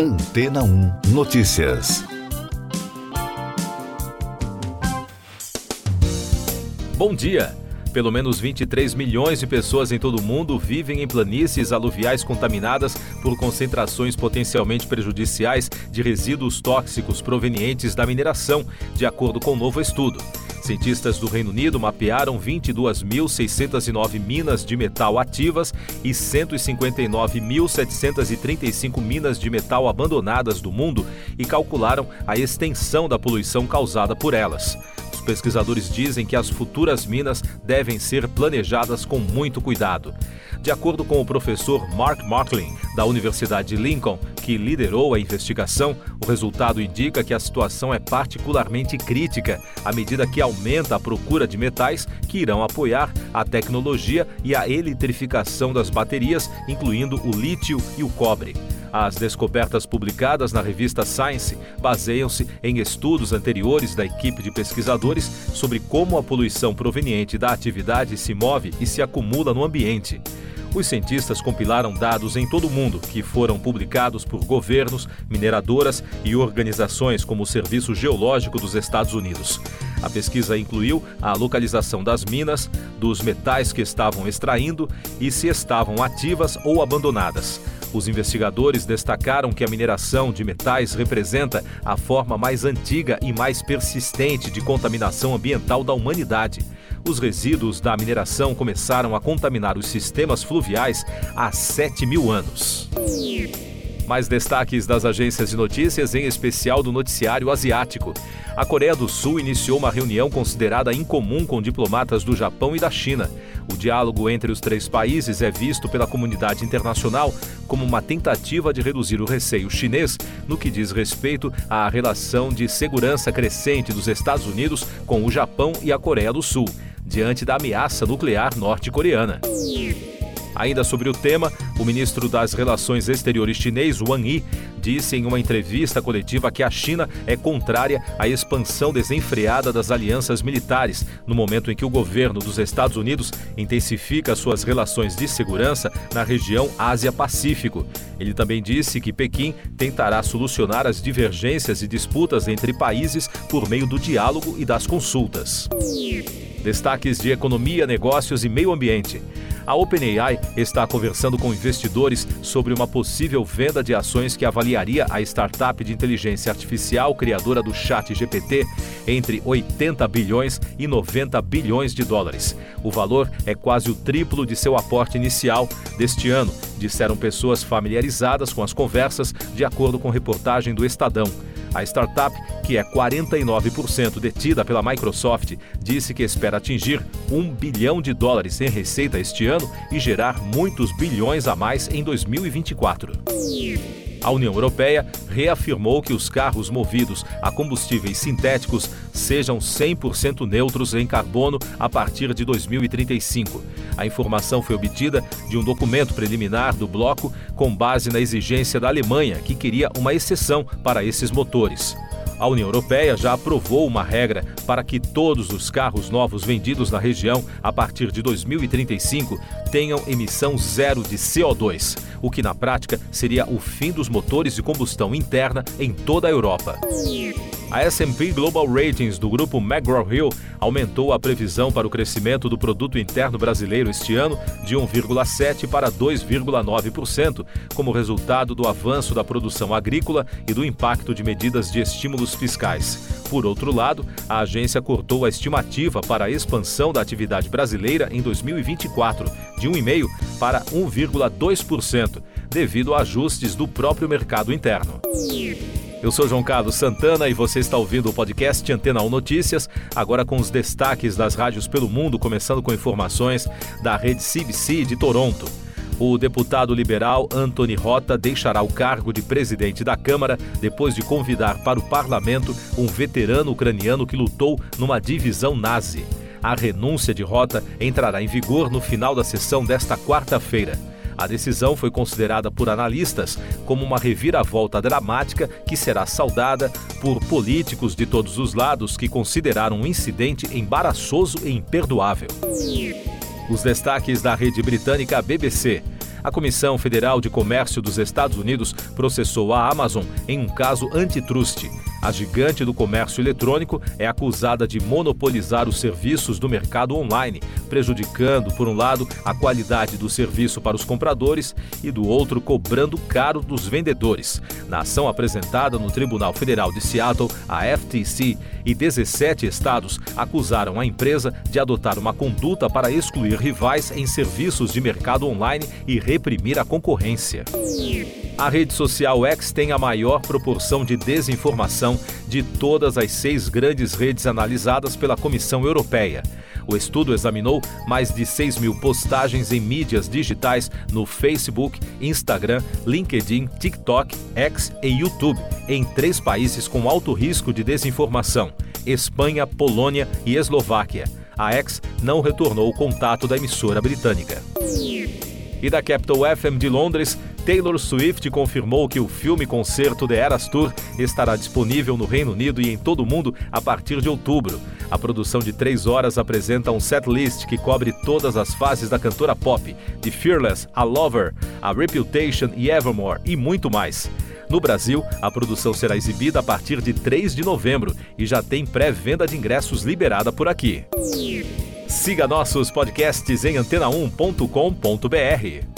Antena 1 Notícias. Bom dia. Pelo menos 23 milhões de pessoas em todo o mundo vivem em planícies aluviais contaminadas por concentrações potencialmente prejudiciais de resíduos tóxicos provenientes da mineração, de acordo com um novo estudo. Cientistas do Reino Unido mapearam 22.609 minas de metal ativas e 159.735 minas de metal abandonadas do mundo e calcularam a extensão da poluição causada por elas pesquisadores dizem que as futuras minas devem ser planejadas com muito cuidado. De acordo com o professor Mark Martlin, da Universidade de Lincoln, que liderou a investigação, o resultado indica que a situação é particularmente crítica à medida que aumenta a procura de metais que irão apoiar a tecnologia e a eletrificação das baterias, incluindo o lítio e o cobre. As descobertas publicadas na revista Science baseiam-se em estudos anteriores da equipe de pesquisadores sobre como a poluição proveniente da atividade se move e se acumula no ambiente. Os cientistas compilaram dados em todo o mundo que foram publicados por governos, mineradoras e organizações como o Serviço Geológico dos Estados Unidos. A pesquisa incluiu a localização das minas, dos metais que estavam extraindo e se estavam ativas ou abandonadas. Os investigadores destacaram que a mineração de metais representa a forma mais antiga e mais persistente de contaminação ambiental da humanidade. Os resíduos da mineração começaram a contaminar os sistemas fluviais há 7 mil anos. Mais destaques das agências de notícias, em especial do noticiário asiático. A Coreia do Sul iniciou uma reunião considerada incomum com diplomatas do Japão e da China. O diálogo entre os três países é visto pela comunidade internacional como uma tentativa de reduzir o receio chinês no que diz respeito à relação de segurança crescente dos Estados Unidos com o Japão e a Coreia do Sul, diante da ameaça nuclear norte-coreana. Ainda sobre o tema, o ministro das Relações Exteriores chinês, Wang Yi, disse em uma entrevista coletiva que a China é contrária à expansão desenfreada das alianças militares, no momento em que o governo dos Estados Unidos intensifica suas relações de segurança na região Ásia-Pacífico. Ele também disse que Pequim tentará solucionar as divergências e disputas entre países por meio do diálogo e das consultas. Destaques de economia, negócios e meio ambiente. A OpenAI está conversando com investidores sobre uma possível venda de ações que avaliaria a startup de inteligência artificial criadora do Chat GPT entre 80 bilhões e 90 bilhões de dólares. O valor é quase o triplo de seu aporte inicial deste ano, disseram pessoas familiarizadas com as conversas, de acordo com reportagem do Estadão. A startup, que é 49% detida pela Microsoft, disse que espera atingir um bilhão de dólares em receita este ano e gerar muitos bilhões a mais em 2024. A União Europeia reafirmou que os carros movidos a combustíveis sintéticos sejam 100% neutros em carbono a partir de 2035. A informação foi obtida de um documento preliminar do bloco com base na exigência da Alemanha, que queria uma exceção para esses motores. A União Europeia já aprovou uma regra para que todos os carros novos vendidos na região a partir de 2035 tenham emissão zero de CO2, o que na prática seria o fim dos motores de combustão interna em toda a Europa. A S&P Global Ratings do grupo McGraw-Hill aumentou a previsão para o crescimento do produto interno brasileiro este ano de 1,7 para 2,9%, como resultado do avanço da produção agrícola e do impacto de medidas de estímulos fiscais. Por outro lado, a agência cortou a estimativa para a expansão da atividade brasileira em 2024 de 1,5 para 1,2%, devido a ajustes do próprio mercado interno. Eu sou João Carlos Santana e você está ouvindo o podcast Antena 1 Notícias, agora com os destaques das rádios pelo mundo, começando com informações da rede CBC de Toronto. O deputado liberal Anthony Rota deixará o cargo de presidente da Câmara depois de convidar para o parlamento um veterano ucraniano que lutou numa divisão nazi. A renúncia de Rota entrará em vigor no final da sessão desta quarta-feira. A decisão foi considerada por analistas como uma reviravolta dramática que será saudada por políticos de todos os lados que consideraram o um incidente embaraçoso e imperdoável. Os destaques da rede britânica BBC. A Comissão Federal de Comércio dos Estados Unidos processou a Amazon em um caso antitrust. A gigante do comércio eletrônico é acusada de monopolizar os serviços do mercado online, prejudicando, por um lado, a qualidade do serviço para os compradores e, do outro, cobrando caro dos vendedores. Na ação apresentada no Tribunal Federal de Seattle, a FTC e 17 estados acusaram a empresa de adotar uma conduta para excluir rivais em serviços de mercado online e reprimir a concorrência. A rede social X tem a maior proporção de desinformação de todas as seis grandes redes analisadas pela Comissão Europeia. O estudo examinou mais de 6 mil postagens em mídias digitais no Facebook, Instagram, LinkedIn, TikTok, X e YouTube, em três países com alto risco de desinformação: Espanha, Polônia e Eslováquia. A X não retornou o contato da emissora britânica. E da Capital FM de Londres, Taylor Swift confirmou que o filme concerto The Eras Tour estará disponível no Reino Unido e em todo o mundo a partir de outubro. A produção de três horas apresenta um setlist que cobre todas as fases da cantora pop, de Fearless a Lover, a Reputation e Evermore e muito mais. No Brasil, a produção será exibida a partir de 3 de novembro e já tem pré-venda de ingressos liberada por aqui. Siga nossos podcasts em antena1.com.br.